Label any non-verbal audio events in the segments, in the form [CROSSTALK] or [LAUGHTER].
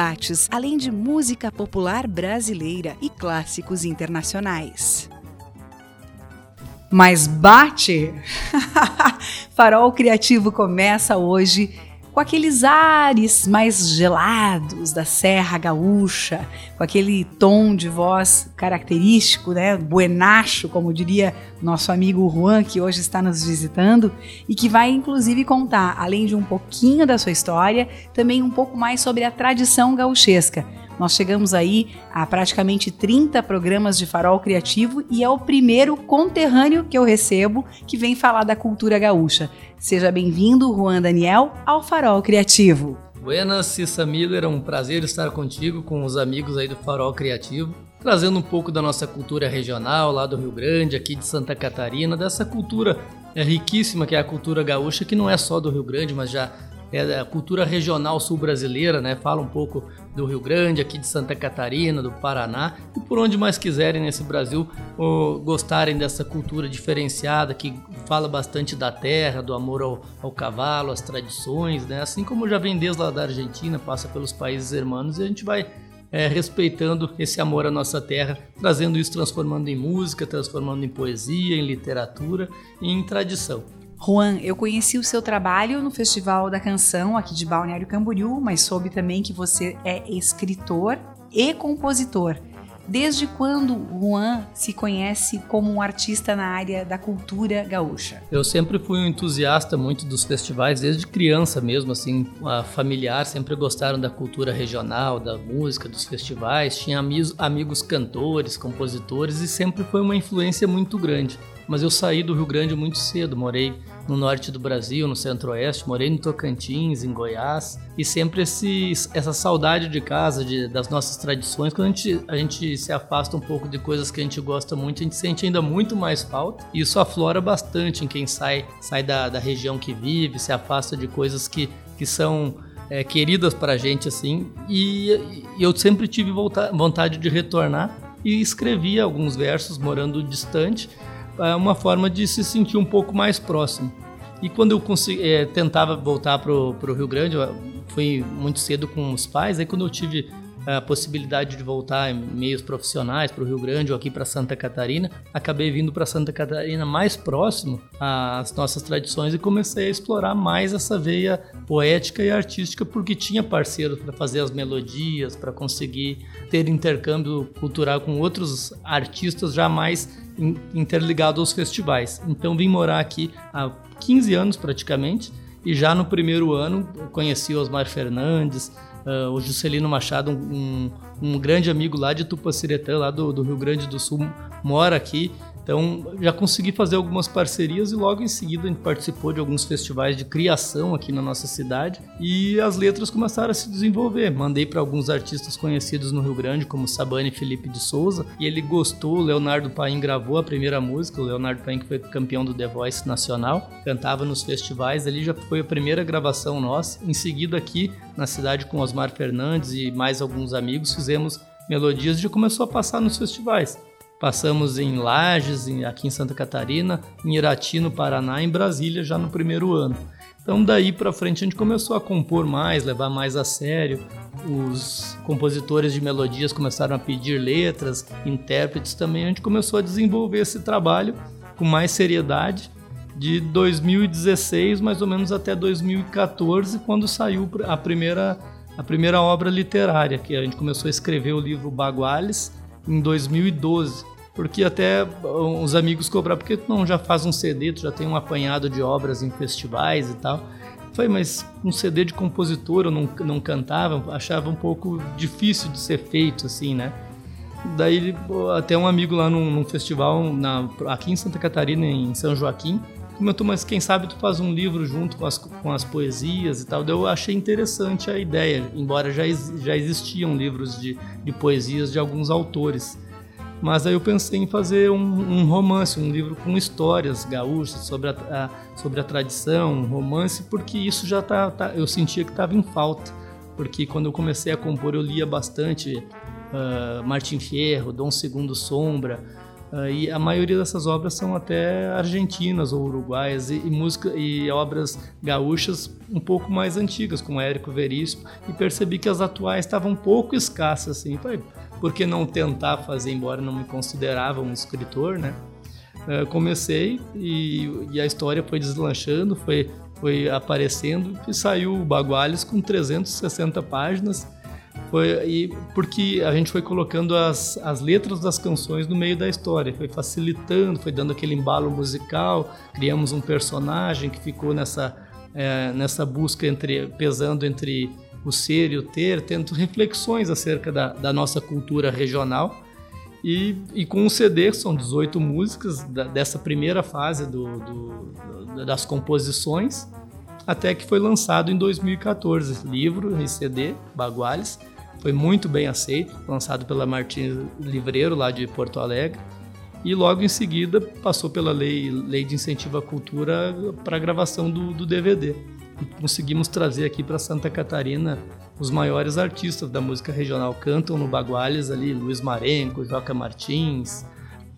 debates, além de música popular brasileira e clássicos internacionais. Mas bate! [LAUGHS] Farol Criativo começa hoje com aqueles ares mais gelados da Serra Gaúcha, com aquele tom de voz característico, né, buenacho, como diria nosso amigo Juan, que hoje está nos visitando, e que vai inclusive contar, além de um pouquinho da sua história, também um pouco mais sobre a tradição gauchesca. Nós chegamos aí a praticamente 30 programas de farol criativo e é o primeiro conterrâneo que eu recebo que vem falar da cultura gaúcha. Seja bem-vindo, Juan Daniel, ao Farol Criativo. Buenas, Cissa Miller, é um prazer estar contigo, com os amigos aí do Farol Criativo, trazendo um pouco da nossa cultura regional lá do Rio Grande, aqui de Santa Catarina, dessa cultura é, riquíssima que é a cultura gaúcha, que não é só do Rio Grande, mas já é a cultura regional sul-brasileira, né? Fala um pouco do Rio Grande, aqui de Santa Catarina, do Paraná e por onde mais quiserem nesse Brasil ou, gostarem dessa cultura diferenciada que fala bastante da terra, do amor ao, ao cavalo, às tradições, né? Assim como já vem desde lá da Argentina, passa pelos países hermanos e a gente vai é, respeitando esse amor à nossa terra, trazendo isso, transformando em música, transformando em poesia, em literatura e em tradição. Juan, eu conheci o seu trabalho no Festival da Canção aqui de Balneário Camboriú, mas soube também que você é escritor e compositor. Desde quando Juan se conhece como um artista na área da cultura gaúcha? Eu sempre fui um entusiasta muito dos festivais, desde criança mesmo, assim, familiar, sempre gostaram da cultura regional, da música, dos festivais, tinha amigos, amigos cantores, compositores e sempre foi uma influência muito grande. Mas eu saí do Rio Grande muito cedo, morei no norte do Brasil, no centro-oeste, morei no Tocantins, em Goiás, e sempre esse, essa saudade de casa, de, das nossas tradições, quando a gente, a gente se afasta um pouco de coisas que a gente gosta muito, a gente sente ainda muito mais falta, e isso aflora bastante em quem sai, sai da, da região que vive, se afasta de coisas que, que são é, queridas para a gente, assim, e, e eu sempre tive vontade de retornar e escrevi alguns versos morando distante, é uma forma de se sentir um pouco mais próximo. E quando eu consegui, é, tentava voltar para o Rio Grande, fui muito cedo com os pais, aí quando eu tive a possibilidade de voltar em meios profissionais para o Rio Grande ou aqui para Santa Catarina, acabei vindo para Santa Catarina mais próximo às nossas tradições e comecei a explorar mais essa veia poética e artística porque tinha parceiros para fazer as melodias, para conseguir ter intercâmbio cultural com outros artistas já mais interligados aos festivais. Então vim morar aqui há 15 anos praticamente e já no primeiro ano conheci Osmar Fernandes, Uh, o Juscelino Machado, um, um, grande amigo lá de Tupaciretã, lá do, do Rio Grande do Sul, mora aqui então já consegui fazer algumas parcerias e logo em seguida a gente participou de alguns festivais de criação aqui na nossa cidade e as letras começaram a se desenvolver. Mandei para alguns artistas conhecidos no Rio Grande, como Sabane Felipe de Souza, e ele gostou. O Leonardo Paim gravou a primeira música. O Leonardo Paim, que foi campeão do The Voice Nacional, cantava nos festivais. Ali já foi a primeira gravação nossa. Em seguida, aqui na cidade, com Osmar Fernandes e mais alguns amigos, fizemos melodias e já começou a passar nos festivais. Passamos em Lages, aqui em Santa Catarina, em Irati, no Paraná, em Brasília, já no primeiro ano. Então, daí para frente, a gente começou a compor mais, levar mais a sério. Os compositores de melodias começaram a pedir letras, intérpretes também. A gente começou a desenvolver esse trabalho com mais seriedade. De 2016, mais ou menos até 2014, quando saiu a primeira, a primeira obra literária, que a gente começou a escrever o livro Baguales em 2012 porque até os amigos cobraram, porque tu não já faz um CD, tu já tem um apanhado de obras em festivais e tal. Foi, mas um CD de compositor eu não, não cantava, achava um pouco difícil de ser feito assim, né? Daí até um amigo lá num, num festival na, aqui em Santa Catarina, em São Joaquim, comentou, mas quem sabe tu faz um livro junto com as, com as poesias e tal. Daí eu achei interessante a ideia, embora já, já existiam livros de, de poesias de alguns autores. Mas aí eu pensei em fazer um, um romance, um livro com histórias gaúchas sobre a, a, sobre a tradição, um romance, porque isso já tá, tá eu sentia que estava em falta. Porque quando eu comecei a compor eu lia bastante uh, Martin Fierro, Dom Segundo Sombra, Uh, e a maioria dessas obras são até argentinas ou uruguaias e, e, música e obras gaúchas um pouco mais antigas, como Érico Veríssimo, e percebi que as atuais estavam um pouco escassas assim. Falei, por que não tentar fazer, embora não me considerava um escritor, né? Uh, comecei e, e, a história foi deslanchando, foi, foi aparecendo e saiu o Baguales com 360 páginas foi, e porque a gente foi colocando as, as letras das canções no meio da história, foi facilitando, foi dando aquele embalo musical, criamos um personagem que ficou nessa, é, nessa busca entre pesando entre o ser e o ter, tendo reflexões acerca da, da nossa cultura regional. E, e, com o CD, são 18 músicas da, dessa primeira fase do, do, das composições, até que foi lançado em 2014, livro e CD, Baguales, foi muito bem aceito, lançado pela Martins Livreiro, lá de Porto Alegre. E logo em seguida passou pela lei, lei de incentivo à cultura para a gravação do, do DVD. Conseguimos trazer aqui para Santa Catarina os maiores artistas da música regional. Cantam no Baguales ali, Luiz Marenco, Joca Martins,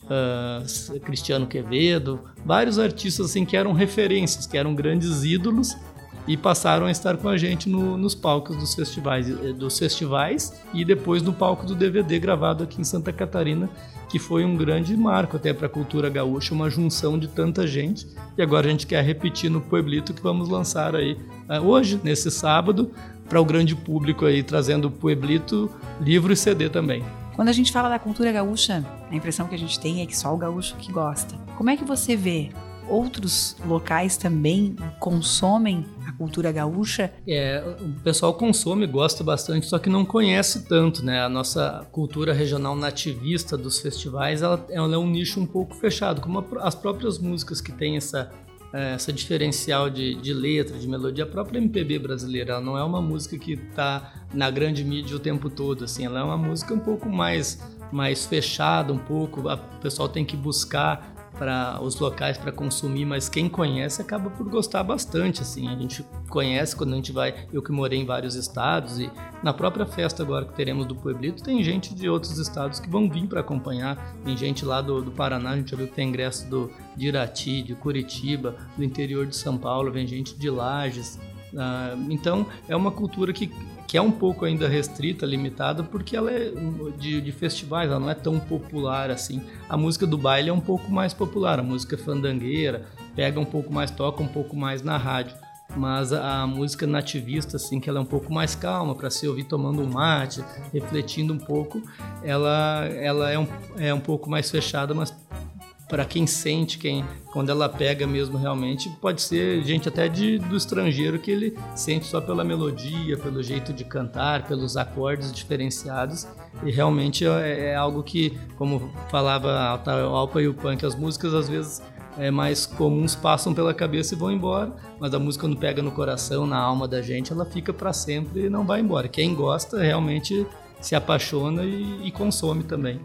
uh, Cristiano Quevedo, vários artistas assim que eram referências, que eram grandes ídolos e passaram a estar com a gente no, nos palcos dos festivais, eh, dos festivais e depois no palco do DVD gravado aqui em Santa Catarina, que foi um grande marco até para a cultura gaúcha, uma junção de tanta gente. E agora a gente quer repetir no Pueblito que vamos lançar aí uh, hoje, nesse sábado, para o grande público aí, trazendo o Pueblito, livro e CD também. Quando a gente fala da cultura gaúcha, a impressão que a gente tem é que só o gaúcho que gosta. Como é que você vê outros locais também consomem a cultura gaúcha? É, o pessoal consome, gosta bastante, só que não conhece tanto, né? A nossa cultura regional nativista dos festivais, ela, ela é um nicho um pouco fechado, como a, as próprias músicas que têm essa é, essa diferencial de, de letra, de melodia, a própria MPB brasileira, ela não é uma música que está na grande mídia o tempo todo, assim, ela é uma música um pouco mais mais fechada, um pouco, o pessoal tem que buscar para os locais para consumir, mas quem conhece acaba por gostar bastante, assim. A gente conhece quando a gente vai, eu que morei em vários estados e na própria festa agora que teremos do Pueblito, tem gente de outros estados que vão vir para acompanhar. Tem gente lá do, do Paraná, a gente já viu que tem ingresso do, de Irati, de Curitiba, do interior de São Paulo, vem gente de Lages. Uh, então, é uma cultura que que é um pouco ainda restrita, limitada, porque ela é de, de, festivais, ela não é tão popular assim. A música do baile é um pouco mais popular, a música fandangueira pega um pouco mais, toca um pouco mais na rádio. Mas a, a música nativista, assim, que ela é um pouco mais calma, para se ouvir tomando um mate, refletindo um pouco, ela, ela é, um, é um pouco mais fechada, mas para quem sente, quem quando ela pega mesmo realmente, pode ser gente até de, do estrangeiro que ele sente só pela melodia, pelo jeito de cantar, pelos acordes diferenciados. E realmente é, é algo que, como falava a Alpa e o Punk, as músicas às vezes é, mais comuns passam pela cabeça e vão embora, mas a música quando pega no coração, na alma da gente, ela fica para sempre e não vai embora. Quem gosta realmente se apaixona e, e consome também.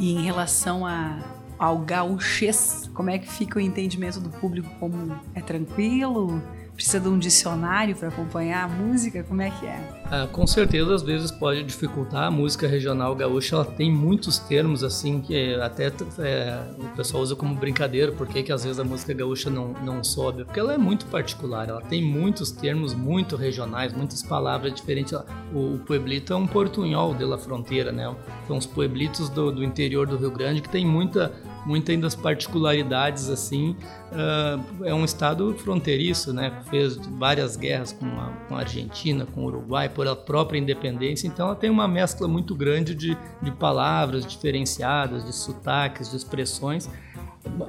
E em relação a ao gauchês, como é que fica o entendimento do público? Como é tranquilo? Precisa de um dicionário para acompanhar a música? Como é que é? Ah, com certeza, às vezes pode dificultar. A música regional gaúcha ela tem muitos termos assim que até é, o pessoal usa como brincadeira. Por que, que às vezes a música gaúcha não, não sobe? Porque ela é muito particular. Ela tem muitos termos muito regionais, muitas palavras diferentes. O, o pueblito é um portunhol de la fronteira, né? São os pueblitos do, do interior do Rio Grande que tem muita muitas ainda as particularidades assim. Uh, é um estado fronteiriço, né? Fez várias guerras com a, com a, Argentina, com o Uruguai, por a própria independência. Então, ela tem uma mescla muito grande de, de palavras diferenciadas, de sotaques, de expressões.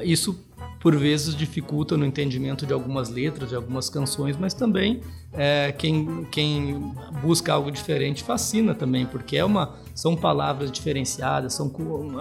Isso por vezes dificulta no entendimento de algumas letras, de algumas canções, mas também é, quem, quem busca algo diferente fascina também, porque é uma, são palavras diferenciadas, são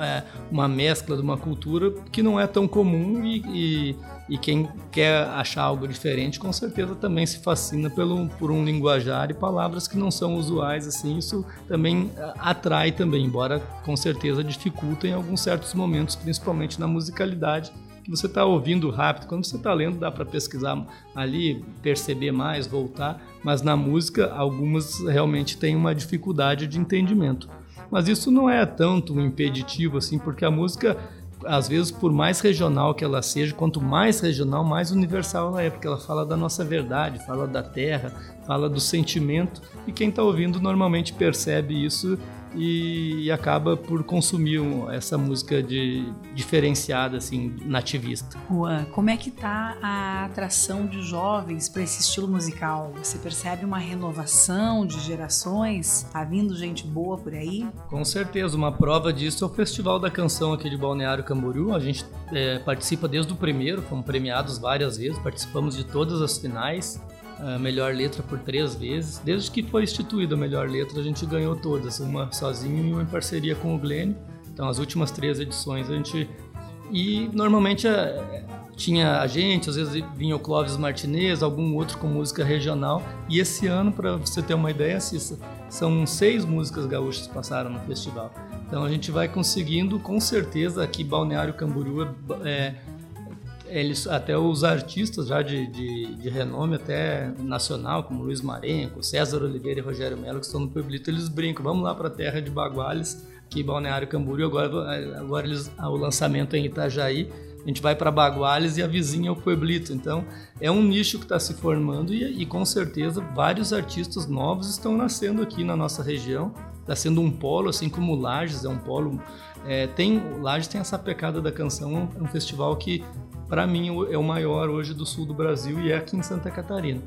é, uma mescla de uma cultura que não é tão comum e, e, e, quem quer achar algo diferente com certeza também se fascina pelo, por um linguajar e palavras que não são usuais assim, isso também é, atrai também, embora com certeza dificulta em alguns certos momentos, principalmente na musicalidade que você está ouvindo rápido. Quando você está lendo, dá para pesquisar ali, perceber mais, voltar. Mas na música, algumas realmente têm uma dificuldade de entendimento. Mas isso não é tanto um impeditivo assim, porque a música, às vezes, por mais regional que ela seja, quanto mais regional, mais universal ela é, porque ela fala da nossa verdade, fala da terra, fala do sentimento. E quem está ouvindo normalmente percebe isso e, acaba por consumir essa música de, diferenciada, assim, nativista. Juan, como é que tá a atração de jovens para esse estilo musical? Você percebe uma renovação de gerações? Tá vindo gente boa por aí? Com certeza, uma prova disso é o Festival da Canção aqui de Balneário Camboriú. A gente é, participa desde o primeiro, fomos premiados várias vezes, participamos de todas as finais a melhor letra por três vezes. Desde que foi instituída a melhor letra, a gente ganhou todas, uma sozinho e uma em parceria com o Glenn. Então, as últimas três edições a gente. E normalmente é, tinha a gente, às vezes vinha o Clóvis Martinez, algum outro com música regional. E esse ano, para você ter uma ideia, Cissa, são seis músicas gaúchas que passaram no festival. Então a gente vai conseguindo, com certeza, aqui Balneário Camboriú é, eles até os artistas já de, de, de, renome até nacional, como Luiz Marenco, César Oliveira e Rogério Melo, que estão no Pueblito, eles brincam, vamos lá para a terra de Baguales, aqui Balneário Camboriú, agora, agora eles, o lançamento é em Itajaí, a gente vai para Baguales e a vizinha é o Pueblito. Então, é um nicho que está se formando e, e, com certeza vários artistas novos estão nascendo aqui na nossa região. Está sendo um polo, assim como Lages é um polo. É, tem Lages tem essa pecada da canção, é um festival que para mim é o maior hoje do sul do Brasil e é aqui em Santa Catarina.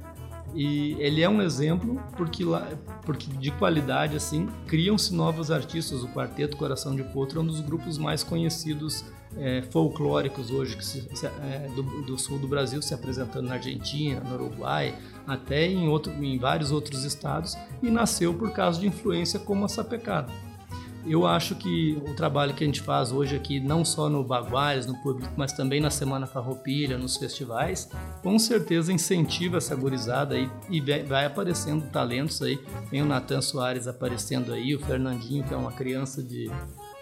E ele é um exemplo porque, lá, porque de qualidade assim criam-se novos artistas. O Quarteto Coração de Potro é um dos grupos mais conhecidos é, folclóricos hoje que se, é, do, do, sul do Brasil, se apresentando na Argentina, no Uruguai, até em, outro, em vários outros estados e nasceu por causa de influência como a sapecada eu acho que o trabalho que a gente faz hoje aqui, não só no Baguais, no público, mas também na Semana Farroupilha, nos festivais, com certeza incentiva essa gurizada aí e vai aparecendo talentos aí. Tem o Natan Soares aparecendo aí, o Fernandinho, que é uma criança de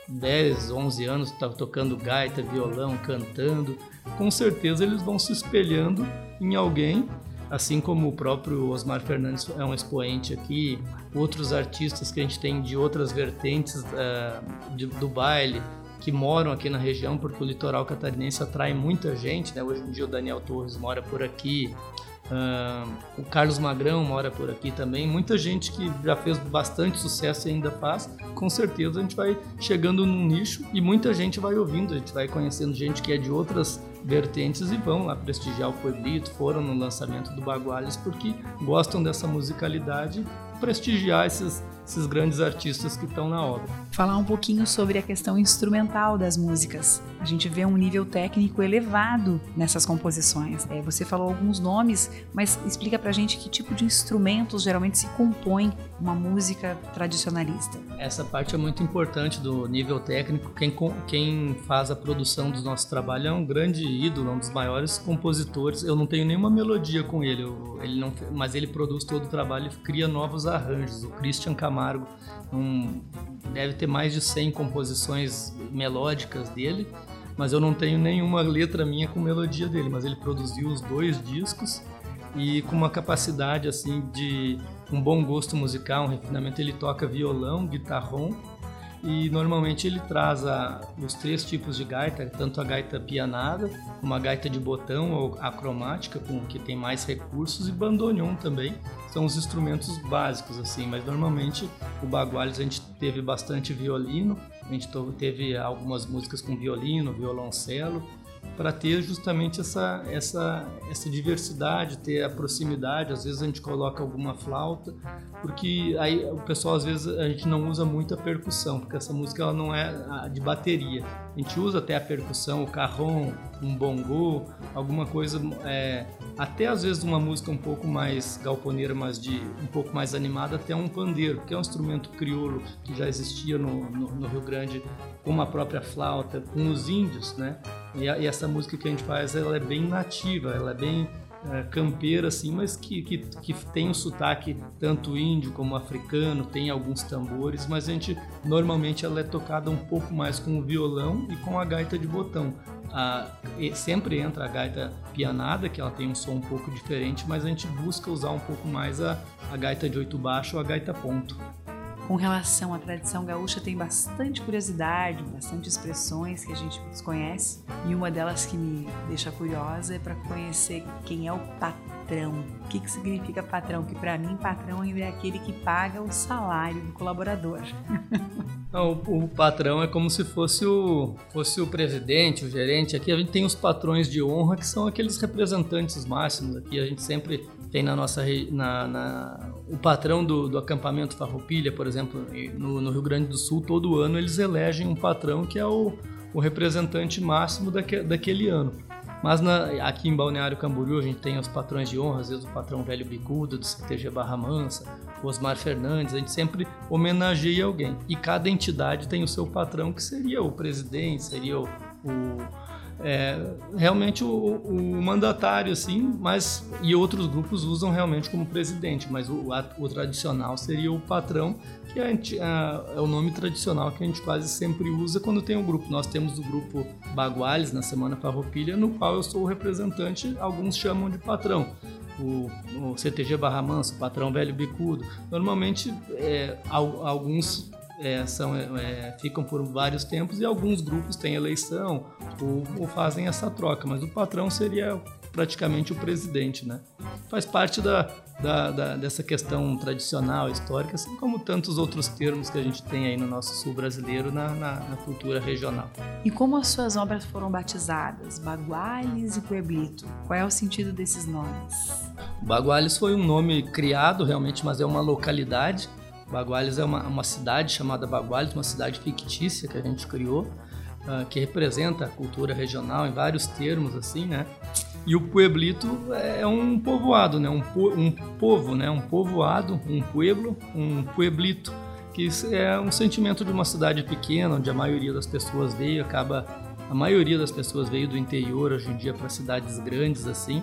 10, 11 anos, está tocando gaita, violão, cantando. Com certeza eles vão se espelhando em alguém assim como o próprio Osmar Fernandes é um expoente aqui, outros artistas que a gente tem de outras vertentes uh, de, do baile que moram aqui na região, porque o litoral catarinense atrai muita gente, né? Hoje em dia o Daniel Torres mora por aqui, Uh, o Carlos Magrão mora por aqui também. Muita gente que já fez bastante sucesso e ainda faz. Com certeza a gente vai chegando num nicho e muita gente vai ouvindo. A gente vai conhecendo gente que é de outras vertentes e vão lá prestigiar o Pueblito. Foram no lançamento do Baguales porque gostam dessa musicalidade. Prestigiar esses esses grandes artistas que estão na obra. Falar um pouquinho sobre a questão instrumental das músicas. A gente vê um nível técnico elevado nessas composições. É, você falou alguns nomes, mas explica pra gente que tipo de instrumentos geralmente se compõe uma música tradicionalista. Essa parte é muito importante do nível técnico. Quem, quem faz a produção do nosso trabalho é um grande ídolo, um dos maiores compositores. Eu não tenho nenhuma melodia com ele, ele não, mas ele produz todo o trabalho e cria novos arranjos. O Christian Camargo Camargo um, deve ter mais de 100 composições melódicas dele, mas eu não tenho nenhuma letra minha com melodia dele, mas ele produziu os dois discos e com uma capacidade assim de um bom gosto musical, um refinamento, ele toca violão, guitarrão e normalmente ele traz a, os três tipos de gaita, tanto a gaita pianada, uma gaita de botão ou acromática, com que tem mais recursos, e bandoneon também. São os instrumentos básicos, assim, mas normalmente o Baguales a gente teve bastante violino, a gente teve algumas músicas com violino, violoncelo, para ter justamente essa, essa, essa diversidade, ter a proximidade. Às vezes a gente coloca alguma flauta, porque aí o pessoal às vezes a gente não usa muito a percussão, porque essa música ela não é de bateria. A gente usa até a percussão, o carrom, um bongo, alguma coisa, é, até às vezes uma música um pouco mais galponeira, mas de um pouco mais animada, até um pandeiro, que é um instrumento crioulo que já existia no, no, no Rio Grande, com a própria flauta, com os índios, né? E, a, e, essa música que a gente faz, ela é bem nativa, ela é bem é, campeira, assim, mas que, que, que tem um sotaque tanto índio como africano, tem alguns tambores, mas a gente, normalmente, ela é tocada um pouco mais com o violão e com a gaita de botão. Sempre entra a gaita pianada, que ela tem um som um pouco diferente, mas a gente busca usar um pouco mais a, a gaita de oito baixo ou a gaita ponto com relação à tradição gaúcha tem bastante curiosidade, bastante expressões que a gente desconhece. E uma delas que me deixa curiosa é para conhecer quem é o patrão. O que, que significa patrão? Que para mim, patrão ainda é aquele que paga o salário do colaborador. [LAUGHS] Não, o, o, patrão é como se fosse o, fosse o presidente, o gerente. Aqui a gente tem os patrões de honra, que são aqueles representantes máximos. Aqui a gente sempre tem na nossa na, na o patrão do, do, acampamento Farroupilha, por exemplo, no, no, Rio Grande do Sul, todo ano eles elegem um patrão que é o, o representante máximo daque, daquele ano. Mas na, aqui em Balneário Camboriú a gente tem os patrões de honra, às vezes o patrão Velho Bicudo do CTG Barra Mansa, o Osmar Fernandes, a gente sempre homenageia alguém. E cada entidade tem o seu patrão, que seria o presidente, seria o, o é, realmente o, o, mandatário, assim, mas e outros grupos usam realmente como presidente, mas o, o tradicional seria o patrão, que é, é, o nome tradicional que a gente quase sempre usa quando tem um grupo. Nós temos o grupo Baguales na Semana Farroupilha, no qual eu sou o representante, alguns chamam de patrão. O, o CTG Barra Manso, patrão velho bicudo. Normalmente, é, alguns é, são, é, ficam por vários tempos e alguns grupos têm eleição ou, ou, fazem essa troca, mas o patrão seria praticamente o presidente, né? Faz parte da, da, da, dessa questão tradicional, histórica, assim como tantos outros termos que a gente tem aí no nosso sul brasileiro na, na, na cultura regional. E como as suas obras foram batizadas? Baguales e Pueblito. Qual é o sentido desses nomes? Baguales foi um nome criado realmente, mas é uma localidade Baguales é uma, uma cidade chamada Baguales, uma cidade fictícia que a gente criou, uh, que representa a cultura regional em vários termos, assim, né? E o pueblito é um povoado, né? Um, po, um povo, né? Um povoado, um pueblo, um pueblito, que é um sentimento de uma cidade pequena, onde a maioria das pessoas veio, acaba a maioria das pessoas veio do interior hoje em dia para cidades grandes assim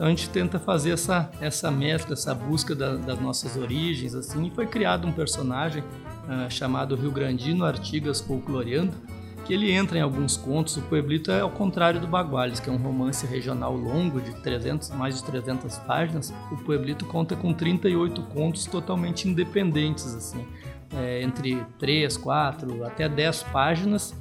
então a gente tenta fazer essa, essa mescla, essa busca da, das nossas origens, assim, e foi criado um personagem uh, chamado Rio Grandino Artigas Folcloreando, que ele entra em alguns contos. O Pueblito é ao contrário do Baguales, que é um romance regional longo de 300, mais de 300 páginas. O Pueblito conta com 38 contos totalmente independentes, assim, é, entre 3, 4, até 10 páginas,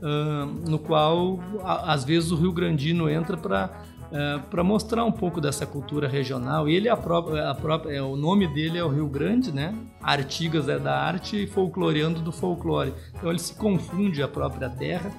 uh, no qual a, às vezes o Rio Grandino entra para é, para mostrar um pouco dessa cultura regional. Ele é a própria, a própria, é, o nome dele é o Rio Grande, né? Artigas é da arte e folcloreando do folclore. Então ele se confunde a própria terra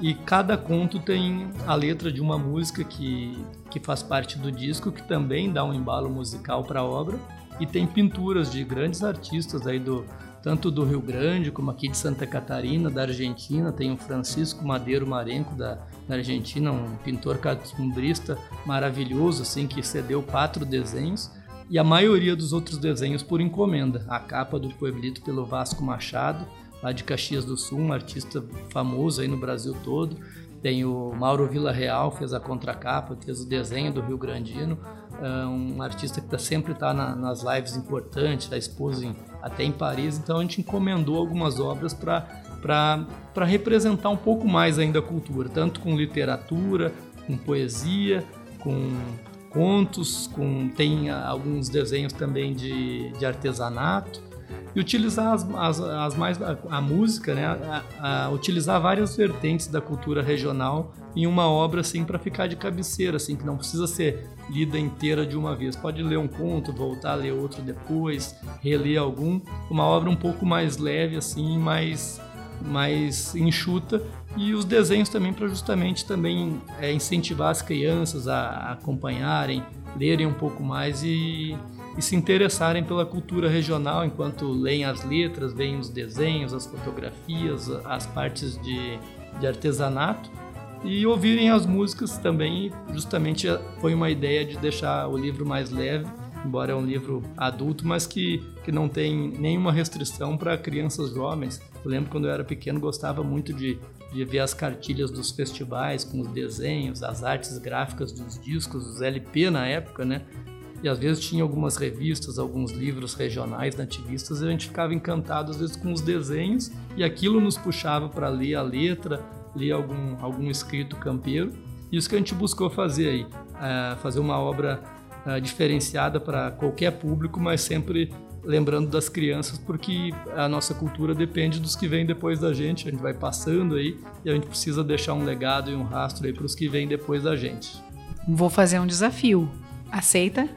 e cada conto tem a letra de uma música que, que faz parte do disco, que também dá um embalo musical para a obra. E tem pinturas de grandes artistas aí do, tanto do Rio Grande como aqui de Santa Catarina, da Argentina. Tem o Francisco Madeiro Marenco da, da Argentina, um pintor catumbrista maravilhoso, assim, que cedeu quatro desenhos e a maioria dos outros desenhos por encomenda. A capa do Pueblito pelo Vasco Machado, lá de Caxias do Sul, um artista famoso aí no Brasil todo. Tem o Mauro Vila Real, fez a contracapa, fez o desenho do Rio Grandino, é um artista que tá, sempre está na, nas lives importantes, já expôs em, até em Paris, então a gente encomendou algumas obras para representar um pouco mais ainda a cultura, tanto com literatura, com poesia, com contos, com tem alguns desenhos também de, de artesanato e utilizar as, as, as mais a, a, música, né, a, a, utilizar várias vertentes da cultura regional em uma obra assim para ficar de cabeceira, assim que não precisa ser lida inteira de uma vez. Pode ler um conto, voltar a ler outro depois, reler algum, uma obra um pouco mais leve assim, mais mais enxuta e os desenhos também para justamente também é, incentivar as crianças a, a, acompanharem, lerem um pouco mais e, e, se interessarem pela cultura regional enquanto leem as letras, veem os desenhos, as fotografias, as partes de, de artesanato e ouvirem as músicas também. Justamente foi uma ideia de deixar o livro mais leve embora é um livro adulto, mas que, que não tem nenhuma restrição para crianças jovens. Eu lembro quando eu era pequeno, gostava muito de, de ver as cartilhas dos festivais com os desenhos, as artes gráficas dos discos, os LP na época, né? E às vezes tinha algumas revistas, alguns livros regionais nativistas, e a gente ficava encantado às vezes com os desenhos, e aquilo nos puxava para ler a letra, ler algum, algum escrito campeiro. Isso que a gente buscou fazer aí, é, fazer uma obra uh, diferenciada para qualquer público, mas sempre lembrando das crianças, porque a nossa cultura depende dos que vêm depois da gente. A gente vai passando aí e a gente precisa deixar um legado e um rastro aí para os que vêm depois da gente. Vou fazer um desafio. Aceita?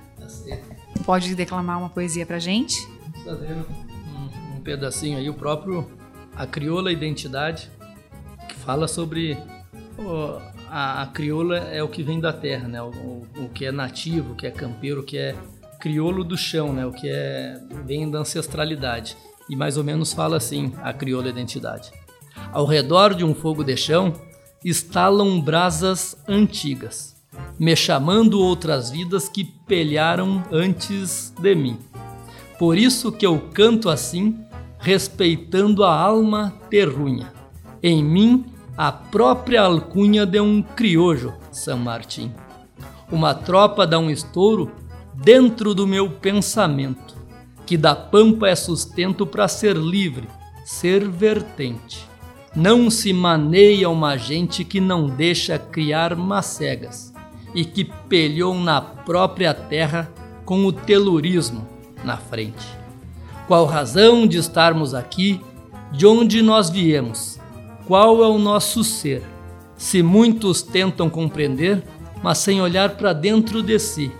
Pode declamar uma poesia para gente? Fazendo um, um pedacinho aí, o próprio A Crioula Identidade, que fala sobre oh, a, a, crioula é o que vem da terra, né? O, o, o, que é nativo, o que é campeiro, o que é crioulo do chão, né? O que é vem da ancestralidade. E mais ou menos fala assim a crioula identidade. Ao redor de um fogo de chão estalam brasas antigas, me chamando outras vidas que pelharam antes de mim. Por isso que eu canto assim, respeitando a alma terrunha. Em mim a própria alcunha de um criojo, São Martim. Uma tropa dá um estouro dentro do meu pensamento, que da pampa é sustento para ser livre, ser vertente. Não se maneia uma gente que não deixa criar macegas e que pelhou na própria terra com o telurismo na frente. Qual razão de estarmos aqui, de onde nós viemos? Qual é o nosso ser? Se muitos tentam compreender, mas sem olhar para dentro de si,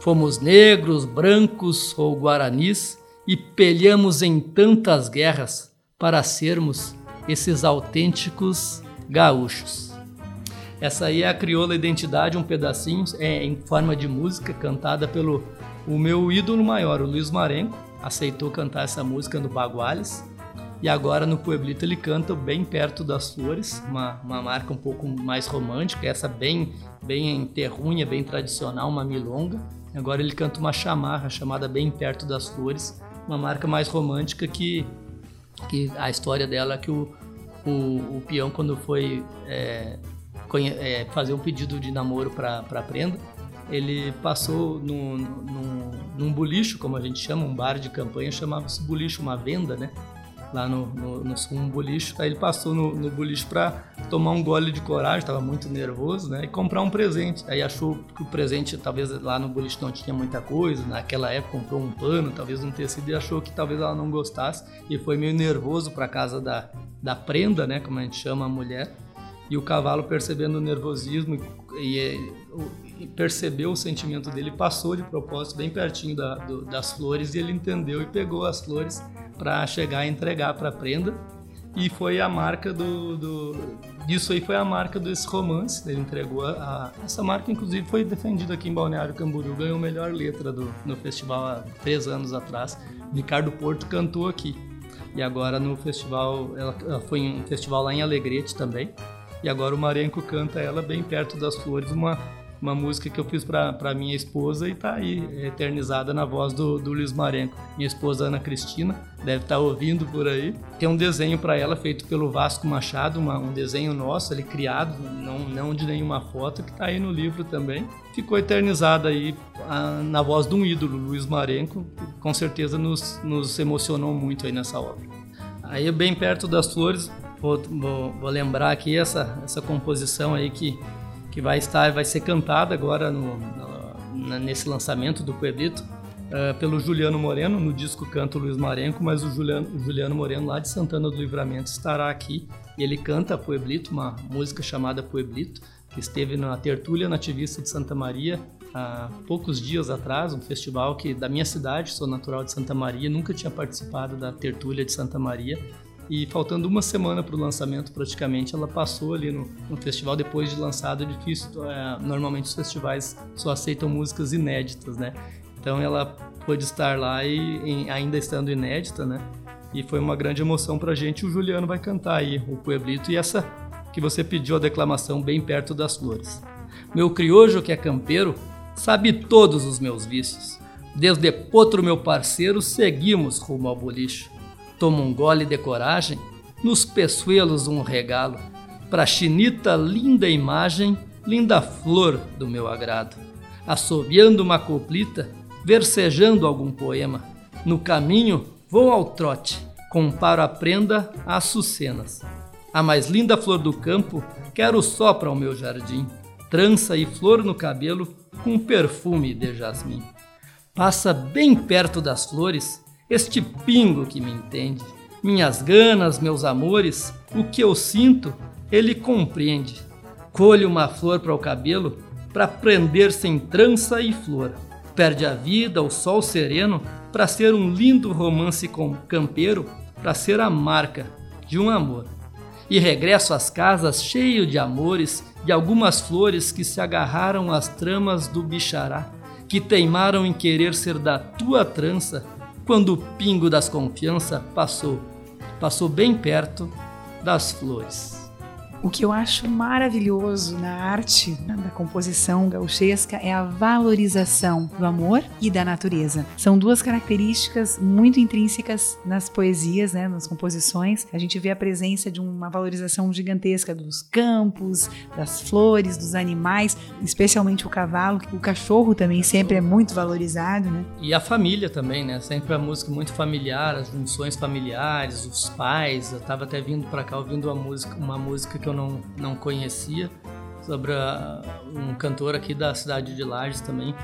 fomos negros, brancos ou guaranis e pelhamos em tantas guerras para sermos esses autênticos gaúchos. Essa aí é a crioula identidade, um pedacinho é em forma de música cantada pelo o meu ídolo maior, o Luiz Marenco, aceitou cantar essa música no Baguales e agora no Pueblito ele canta bem perto das flores, uma, uma marca um pouco mais romântica, essa bem, bem terrunha, bem tradicional, uma milonga. Agora ele canta uma chamarra chamada Bem Perto das Flores, uma marca mais romântica que, que a história dela é que o, o, o peão quando foi é, é, fazer um pedido de namoro para a prenda, ele passou num, num, num bolicho, como a gente chama, um bar de campanha, chamava-se bolicho, uma venda, né? lá no, no, no um boliche. Aí ele passou no, no boliche para tomar um gole de coragem, estava muito nervoso, né? E comprar um presente. Aí achou que o presente, talvez lá no boliche não tinha muita coisa. Naquela época comprou um pano, talvez um tecido, e achou que talvez ela não gostasse. E foi meio nervoso para casa da, da prenda, né? Como a gente chama a mulher. E o cavalo, percebendo o nervosismo e, e, percebeu o sentimento dele, passou de propósito bem pertinho da, do, das flores e ele entendeu e pegou as flores para chegar e entregar para a prenda. E foi a marca do, do, Disso aí foi a marca desse romance. Ele entregou a, a, Essa marca, inclusive, foi defendida aqui em Balneário Camboriú, ganhou melhor letra do, no festival há três anos atrás. Ricardo Porto cantou aqui. E agora no festival, ela, ela foi um festival lá em Alegrete também. E agora o Marenco canta ela bem perto das flores, uma uma música que eu fiz para minha esposa e tá aí eternizada na voz do, do Luiz Marenco. Minha esposa Ana Cristina deve estar tá ouvindo por aí. Tem um desenho para ela feito pelo Vasco Machado, uma, um desenho nosso, ele criado, não, não de nenhuma foto, que está aí no livro também. Ficou eternizada aí a, na voz de um ídolo, Luiz Marenco, com certeza nos, nos emocionou muito aí nessa obra. Aí bem perto das flores, vou, vou, vou lembrar aqui essa, essa composição aí que que vai estar, vai ser cantada agora no, no, nesse lançamento do Pueblito uh, pelo Juliano Moreno, no disco Canto Luiz Marenco, mas o Juliano, o Juliano Moreno lá de Santana do Livramento estará aqui. E ele canta Pueblito, uma música chamada Pueblito, que esteve na Tertúlia Nativista de Santa Maria há poucos dias atrás, um festival que da minha cidade, sou natural de Santa Maria, nunca tinha participado da Tertúlia de Santa Maria e faltando uma semana para o lançamento, praticamente, ela passou ali no, no festival depois de lançado. É difícil, é, normalmente os festivais só aceitam músicas inéditas, né? Então ela pôde estar lá e em, ainda estando inédita, né? E foi uma grande emoção para a gente. O Juliano vai cantar aí o Pueblito e essa que você pediu a declamação bem perto das flores. Meu criojo que é campeiro sabe todos os meus vícios. Desde potro meu parceiro seguimos rumo ao bolicho toma um gole de coragem, nos peçoelos um regalo, pra chinita linda imagem, linda flor do meu agrado. Assobiando uma coplita, versejando algum poema, no caminho vou ao trote, comparo a prenda às sucenas. A mais linda flor do campo quero só para o meu jardim, trança e flor no cabelo com perfume de jasmim. Passa bem perto das flores, este pingo que me entende. Minhas ganas, meus amores, o que eu sinto, ele compreende. Colhe uma flor para o cabelo, para prender-se em trança e flor. Perde a vida, o sol sereno, para ser um lindo romance com campeiro, para ser a marca de um amor. E regresso às casas cheio de amores, de algumas flores que se agarraram às tramas do bichará, que teimaram em querer ser da tua trança, quando o pingo das confiança passou, passou bem perto das flores. O que eu acho maravilhoso na arte, da composição gauchesca, é a valorização do amor e da natureza. São duas características muito intrínsecas nas poesias, né, nas composições. A gente vê a presença de uma valorização gigantesca dos campos, das flores, dos animais, especialmente o cavalo. O cachorro também sempre é muito valorizado, né? E a família também, né? Sempre a música muito familiar, as funções familiares, os pais. Eu estava até vindo para cá ouvindo uma música, uma música que eu não, não conhecia, sobre a, um cantor aqui da cidade de Lages também,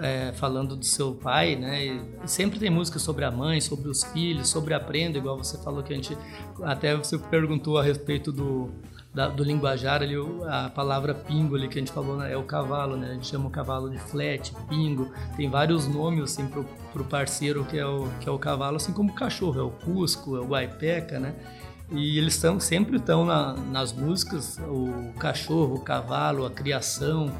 é, falando do seu pai, né? E sempre tem música sobre a mãe, sobre os filhos, sobre aprenda, igual você falou que a gente. Até você perguntou a respeito do, da, do linguajar ali, a palavra pingo ali que a gente falou né, é o cavalo, né? A gente chama o cavalo de flat, pingo, tem vários nomes assim pro, pro parceiro que é, o, que é o cavalo, assim como o cachorro, é o cusco, é o guaipeca, né? E eles sempre estão na, nas músicas, o cachorro, o cavalo, a criação,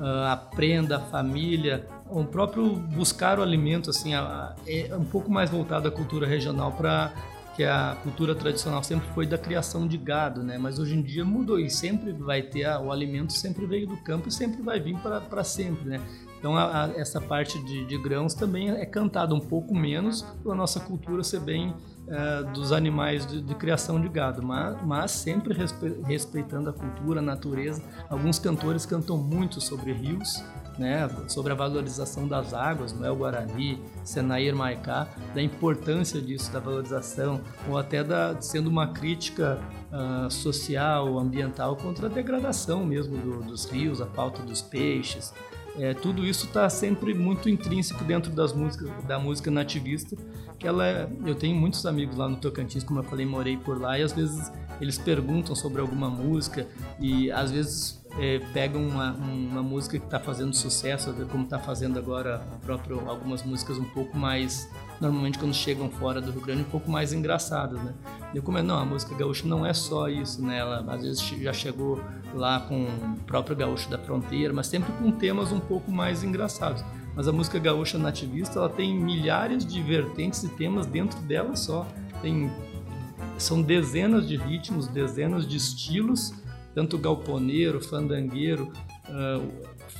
a prenda, a família, o próprio buscar o alimento, assim, é um pouco mais voltado à cultura regional para que a cultura tradicional sempre foi da criação de gado, né? Mas hoje em dia mudou e sempre vai ter a, o alimento sempre veio do campo e sempre vai vir para sempre, né? Então a, a, essa parte de, de, grãos também é cantada um pouco menos pela nossa cultura ser bem é, dos animais de, de, criação de gado, mas, mas sempre respe, respeitando a cultura, a natureza. Alguns cantores cantam muito sobre rios, né, sobre a valorização das águas, Noel Guarani, Senair Maicá, da importância disso, da valorização, ou até da, sendo uma crítica uh, social, ambiental contra a degradação mesmo do, dos rios, a falta dos peixes, é, tudo isso está sempre muito intrínseco dentro das músicas da música nativista que ela é, eu tenho muitos amigos lá no Tocantins como eu falei morei por lá e às vezes eles perguntam sobre alguma música e às vezes é, pegam uma, uma música que está fazendo sucesso como está fazendo agora próprio algumas músicas um pouco mais normalmente quando chegam fora do Rio Grande, um pouco mais engraçadas, né? Eu comento, não, a música gaúcha não é só isso, né? Ela às vezes já chegou lá com o próprio gaúcho da fronteira, mas sempre com temas um pouco mais engraçados. Mas a música gaúcha nativista, ela tem milhares de vertentes e temas dentro dela só. Tem são dezenas de ritmos, dezenas de estilos, tanto galponeiro, fandangueiro, uh,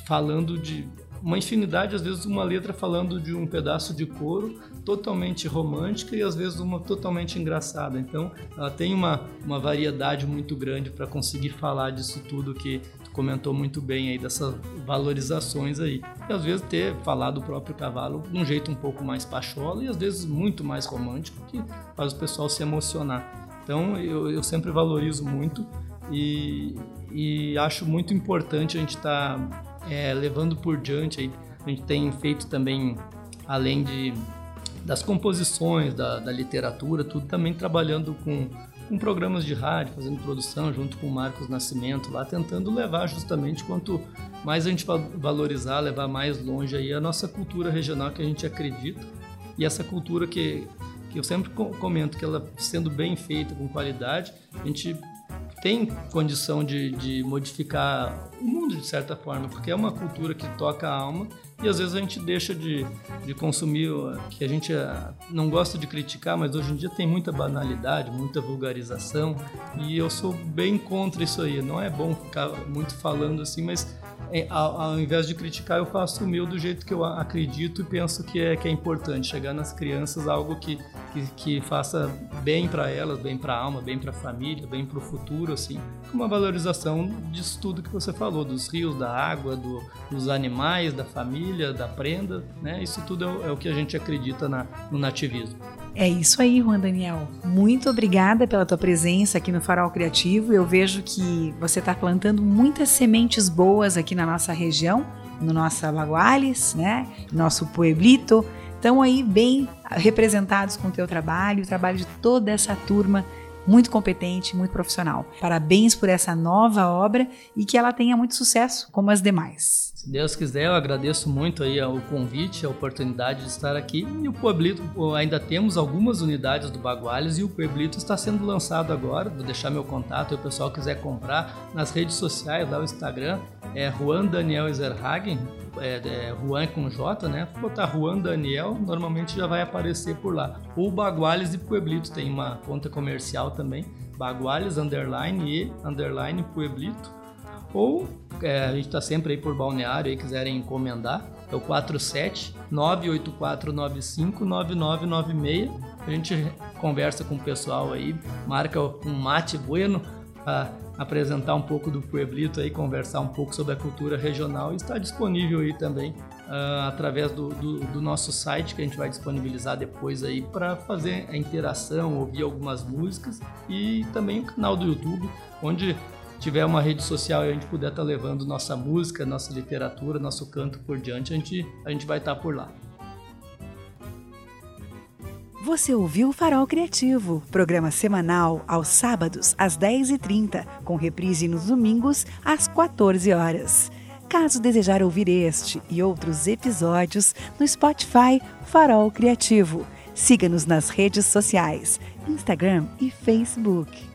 falando de uma infinidade, às vezes uma letra falando de um pedaço de couro totalmente romântica e às vezes uma totalmente engraçada. Então, ela tem uma, uma variedade muito grande para conseguir falar disso tudo que tu comentou muito bem aí dessas valorizações aí. E às vezes ter falado o próprio cavalo de um jeito um pouco mais pachola e às vezes muito mais romântico que faz o pessoal se emocionar. Então, eu, eu sempre valorizo muito e, e acho muito importante a gente estar tá é, levando por diante. Aí, a gente tem feito também, além de, das composições, da, da literatura, tudo também trabalhando com, com programas de rádio, fazendo produção junto com o Marcos Nascimento lá, tentando levar justamente quanto mais a gente valorizar, levar mais longe aí a nossa cultura regional que a gente acredita e essa cultura que que eu sempre comento que ela sendo bem feita, com qualidade, a gente tem condição de, de modificar o mundo de certa forma, porque é uma cultura que toca a alma e às vezes a gente deixa de, de consumir, que a gente eh, não gosta de criticar, mas hoje em dia tem muita banalidade, muita vulgarização e eu sou bem contra isso aí. Não é bom ficar muito falando assim, mas ao, ao, invés de criticar, eu faço o meu do jeito que eu acredito e penso que é, que é importante chegar nas crianças algo que, que, que faça bem para elas, bem para a alma, bem para a família, bem para o futuro, assim, uma valorização disso tudo que você falou, dos rios, da água, do, dos animais, da família, da prenda, né? Isso tudo é, é o que a gente acredita na, no nativismo. É isso aí, Juan Daniel. Muito obrigada pela tua presença aqui no Farol Criativo. Eu vejo que você está plantando muitas sementes boas aqui na nossa região, no nosso Baguales, né? Nosso Pueblito. Estão aí bem representados com o teu trabalho, o trabalho de toda essa turma muito competente, muito profissional. Parabéns por essa nova obra e que ela tenha muito sucesso, como as demais. Se Deus quiser, eu agradeço muito aí o convite, a oportunidade de estar aqui. E o Pueblito, ainda temos algumas unidades do Baguales e o Pueblito está sendo lançado agora. Vou deixar meu contato, se o pessoal quiser comprar nas redes sociais, lá o Instagram, é Juan Daniel Ezerhagen, é, é, Juan com J, né? Botar Juan Daniel, normalmente já vai aparecer por lá. O Baguales e Pueblito tem uma conta comercial também, Baguales underline e underline Pueblito. Ou é, a gente está sempre aí por balneário, aí quiserem encomendar, é o 47 98495 9996. A gente conversa com o pessoal aí, marca um mate bueno para apresentar um pouco do Pueblito aí, conversar um pouco sobre a cultura regional e está disponível aí também uh, através do, do, do, nosso site que a gente vai disponibilizar depois aí para fazer a interação, ouvir algumas músicas e também o canal do YouTube, onde tiver uma rede social e a gente puder estar tá levando nossa música, nossa literatura, nosso canto por diante, a gente, a gente vai estar tá por lá. Você ouviu o Farol Criativo, programa semanal aos sábados às 10h30, com reprise nos domingos às 14 horas. Caso desejar ouvir este e outros episódios no Spotify Farol Criativo, siga-nos nas redes sociais, Instagram e Facebook.